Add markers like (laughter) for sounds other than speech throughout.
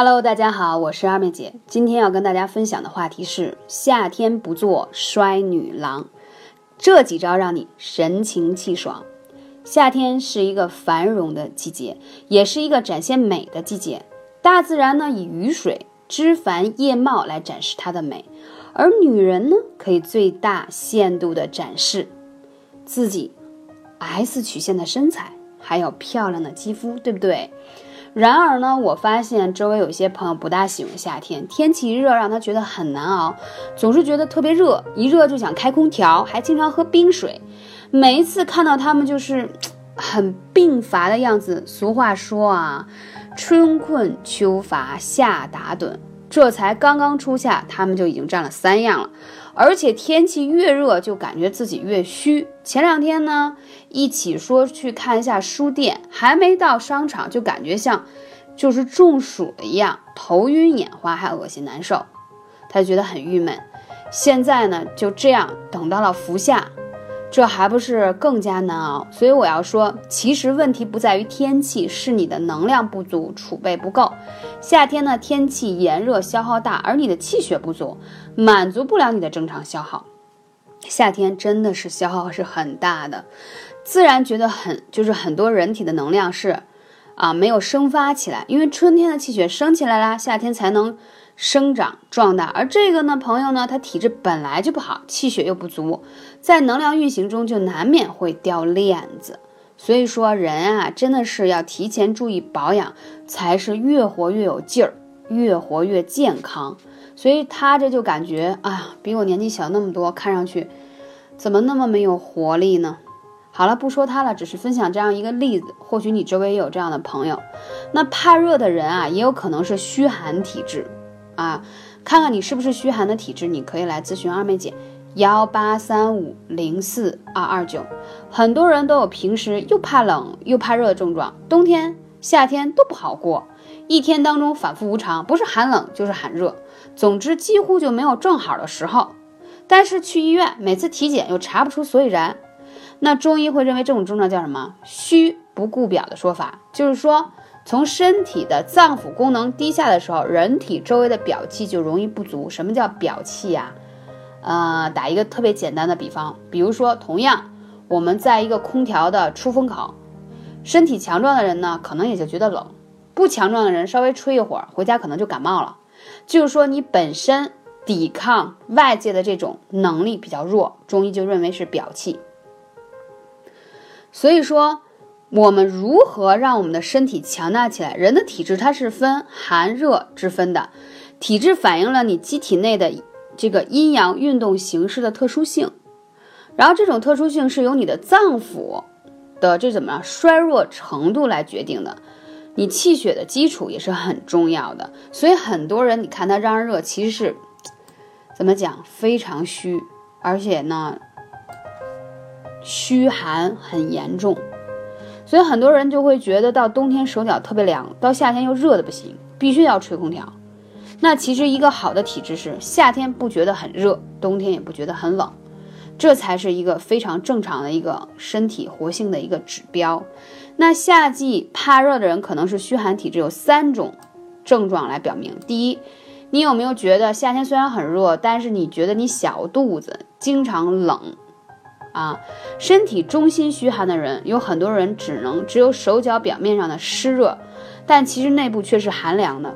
Hello，大家好，我是二妹姐。今天要跟大家分享的话题是：夏天不做衰女郎，这几招让你神清气爽。夏天是一个繁荣的季节，也是一个展现美的季节。大自然呢，以雨水、枝繁叶茂来展示它的美，而女人呢，可以最大限度的展示自己 S 曲线的身材，还有漂亮的肌肤，对不对？然而呢，我发现周围有些朋友不大喜欢夏天，天气一热让他觉得很难熬，总是觉得特别热，一热就想开空调，还经常喝冰水。每一次看到他们就是很病乏的样子。俗话说啊，春困秋乏夏打盹，这才刚刚初夏，他们就已经占了三样了。而且天气越热，就感觉自己越虚。前两天呢，一起说去看一下书店，还没到商场，就感觉像就是中暑了一样，头晕眼花，还恶心难受，他觉得很郁闷。现在呢，就这样等到了伏夏。这还不是更加难熬，所以我要说，其实问题不在于天气，是你的能量不足，储备不够。夏天呢，天气炎热，消耗大，而你的气血不足，满足不了你的正常消耗。夏天真的是消耗是很大的，自然觉得很就是很多人体的能量是啊没有生发起来，因为春天的气血升起来啦，夏天才能。生长壮大，而这个呢，朋友呢，他体质本来就不好，气血又不足，在能量运行中就难免会掉链子。所以说，人啊，真的是要提前注意保养，才是越活越有劲儿，越活越健康。所以他这就感觉，哎呀，比我年纪小那么多，看上去怎么那么没有活力呢？好了，不说他了，只是分享这样一个例子，或许你周围也有这样的朋友。那怕热的人啊，也有可能是虚寒体质。啊，看看你是不是虚寒的体质，你可以来咨询二妹姐，幺八三五零四二二九。很多人都有平时又怕冷又怕热的症状，冬天夏天都不好过，一天当中反复无常，不是寒冷就是寒热，总之几乎就没有正好的时候。但是去医院每次体检又查不出所以然，那中医会认为这种症状叫什么？虚不顾表的说法，就是说。从身体的脏腑功能低下的时候，人体周围的表气就容易不足。什么叫表气呀？呃，打一个特别简单的比方，比如说，同样我们在一个空调的出风口，身体强壮的人呢，可能也就觉得冷；不强壮的人稍微吹一会儿，回家可能就感冒了。就是说，你本身抵抗外界的这种能力比较弱，中医就认为是表气。所以说。我们如何让我们的身体强大起来？人的体质它是分寒热之分的，体质反映了你机体内的这个阴阳运动形式的特殊性，然后这种特殊性是由你的脏腑的这怎么样衰弱程度来决定的。你气血的基础也是很重要的，所以很多人你看他让人热，其实是怎么讲非常虚，而且呢虚寒很严重。所以很多人就会觉得到冬天手脚特别凉，到夏天又热的不行，必须要吹空调。那其实一个好的体质是夏天不觉得很热，冬天也不觉得很冷，这才是一个非常正常的一个身体活性的一个指标。那夏季怕热的人可能是虚寒体质，有三种症状来表明。第一，你有没有觉得夏天虽然很热，但是你觉得你小肚子经常冷？啊，身体中心虚寒的人，有很多人只能只有手脚表面上的湿热，但其实内部却是寒凉的。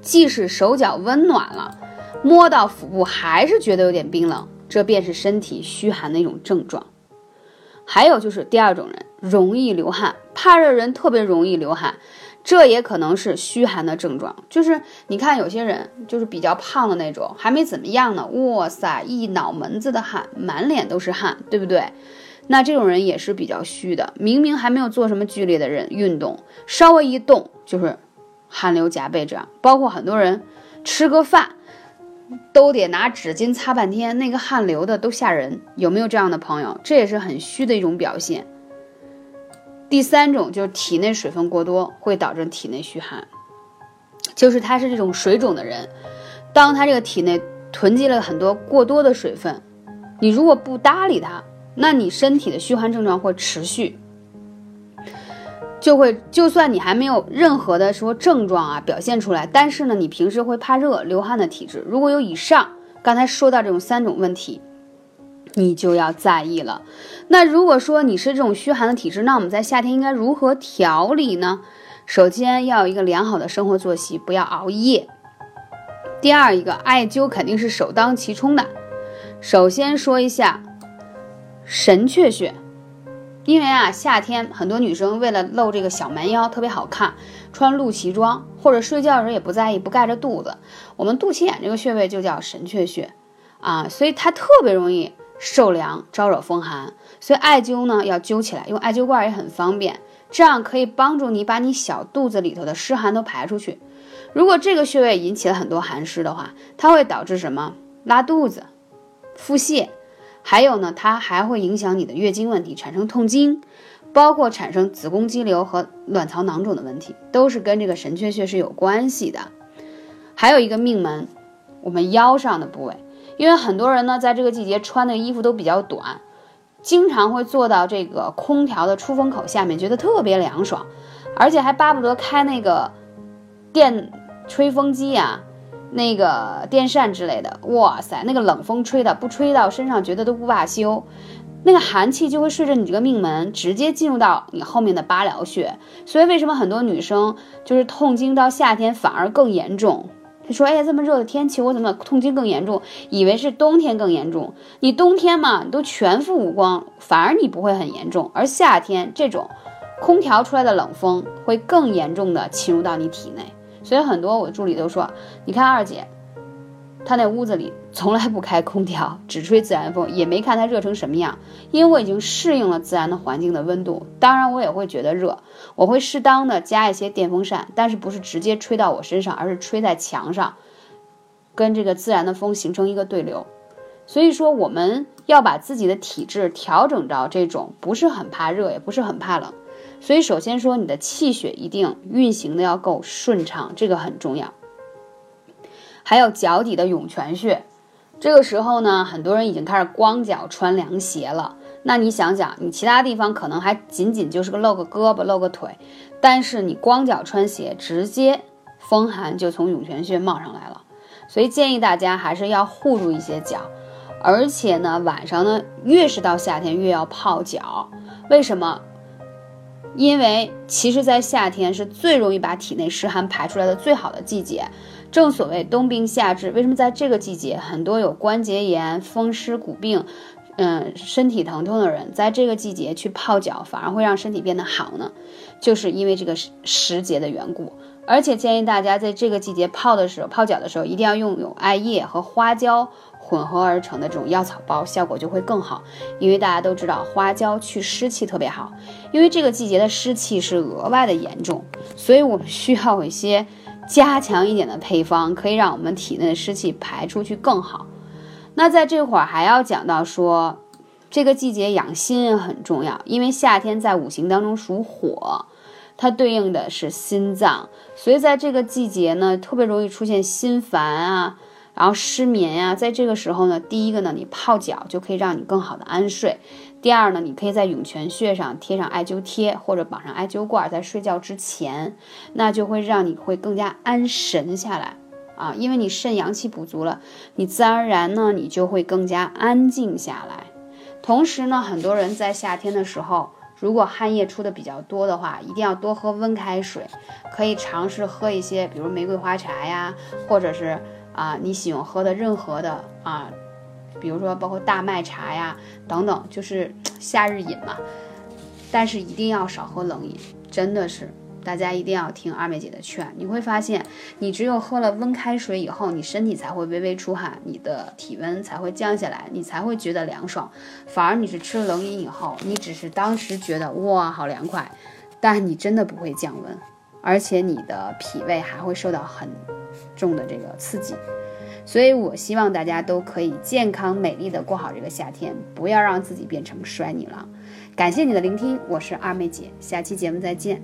即使手脚温暖了，摸到腹部还是觉得有点冰冷，这便是身体虚寒的一种症状。还有就是第二种人，容易流汗，怕热人特别容易流汗。这也可能是虚寒的症状，就是你看有些人就是比较胖的那种，还没怎么样呢，哇塞，一脑门子的汗，满脸都是汗，对不对？那这种人也是比较虚的，明明还没有做什么剧烈的人运动，稍微一动就是汗流浃背，这样。包括很多人吃个饭都得拿纸巾擦半天，那个汗流的都吓人。有没有这样的朋友？这也是很虚的一种表现。第三种就是体内水分过多，会导致体内虚寒，就是他是这种水肿的人，当他这个体内囤积了很多过多的水分，你如果不搭理他，那你身体的虚寒症状会持续。就会，就算你还没有任何的说症状啊表现出来，但是呢，你平时会怕热、流汗的体质，如果有以上刚才说到这种三种问题，你就要在意了。那如果说你是这种虚寒的体质，那我们在夏天应该如何调理呢？首先要有一个良好的生活作息，不要熬夜。第二一个，艾灸肯定是首当其冲的。首先说一下神阙穴。因为啊，夏天很多女生为了露这个小蛮腰特别好看，穿露脐装或者睡觉的时候也不在意不盖着肚子。我们肚脐眼这个穴位就叫神阙穴啊，所以它特别容易受凉、招惹风寒。所以艾灸呢要灸起来，用艾灸罐也很方便，这样可以帮助你把你小肚子里头的湿寒都排出去。如果这个穴位引起了很多寒湿的话，它会导致什么？拉肚子、腹泻。还有呢，它还会影响你的月经问题，产生痛经，包括产生子宫肌瘤和卵巢囊肿的问题，都是跟这个神阙穴是有关系的。还有一个命门，我们腰上的部位，因为很多人呢在这个季节穿的衣服都比较短，经常会坐到这个空调的出风口下面，觉得特别凉爽，而且还巴不得开那个电吹风机呀。那个电扇之类的，哇塞，那个冷风吹的不吹到身上，觉得都不罢休。那个寒气就会顺着你这个命门，直接进入到你后面的八髎穴。所以为什么很多女生就是痛经到夏天反而更严重？你说：“哎呀，这么热的天气，我怎么痛经更严重？以为是冬天更严重。你冬天嘛，你都全副武装，反而你不会很严重。而夏天这种空调出来的冷风会更严重的侵入到你体内。”所以很多我助理都说，你看二姐，他那屋子里从来不开空调，只吹自然风，也没看他热成什么样。因为我已经适应了自然的环境的温度，当然我也会觉得热，我会适当的加一些电风扇，但是不是直接吹到我身上，而是吹在墙上，跟这个自然的风形成一个对流。所以说我们要把自己的体质调整到这种不是很怕热，也不是很怕冷。所以，首先说你的气血一定运行的要够顺畅，这个很重要。还有脚底的涌泉穴，这个时候呢，很多人已经开始光脚穿凉鞋了。那你想想，你其他地方可能还仅仅就是个露个胳膊、露个腿，但是你光脚穿鞋，直接风寒就从涌泉穴冒上来了。所以建议大家还是要护住一些脚，而且呢，晚上呢，越是到夏天越要泡脚，为什么？因为其实，在夏天是最容易把体内湿寒排出来的最好的季节，正所谓冬病夏治。为什么在这个季节，很多有关节炎、风湿骨病，嗯，身体疼痛的人，在这个季节去泡脚，反而会让身体变得好呢？就是因为这个时节的缘故。而且建议大家在这个季节泡的时候，泡脚的时候，一定要用有艾叶和花椒。混合而成的这种药草包效果就会更好，因为大家都知道花椒去湿气特别好，因为这个季节的湿气是额外的严重，所以我们需要一些加强一点的配方，可以让我们体内的湿气排出去更好。那在这会儿还要讲到说，这个季节养心很重要，因为夏天在五行当中属火，它对应的是心脏，所以在这个季节呢，特别容易出现心烦啊。然后失眠呀，在这个时候呢，第一个呢，你泡脚就可以让你更好的安睡；第二呢，你可以在涌泉穴上贴上艾灸贴或者绑上艾灸罐，在睡觉之前，那就会让你会更加安神下来啊，因为你肾阳气补足了，你自然而然呢，你就会更加安静下来。同时呢，很多人在夏天的时候，如果汗液出的比较多的话，一定要多喝温开水，可以尝试喝一些，比如玫瑰花茶呀，或者是。啊，你喜欢喝的任何的啊，比如说包括大麦茶呀等等，就是 (tsk) 夏日饮嘛。但是一定要少喝冷饮，真的是大家一定要听二妹姐的劝。你会发现，你只有喝了温开水以后，你身体才会微微出汗，你的体温才会降下来，你才会觉得凉爽。反而你是吃了冷饮以后，你只是当时觉得哇好凉快，但你真的不会降温，而且你的脾胃还会受到很。重的这个刺激，所以我希望大家都可以健康美丽的过好这个夏天，不要让自己变成衰女郎。感谢你的聆听，我是二妹姐，下期节目再见。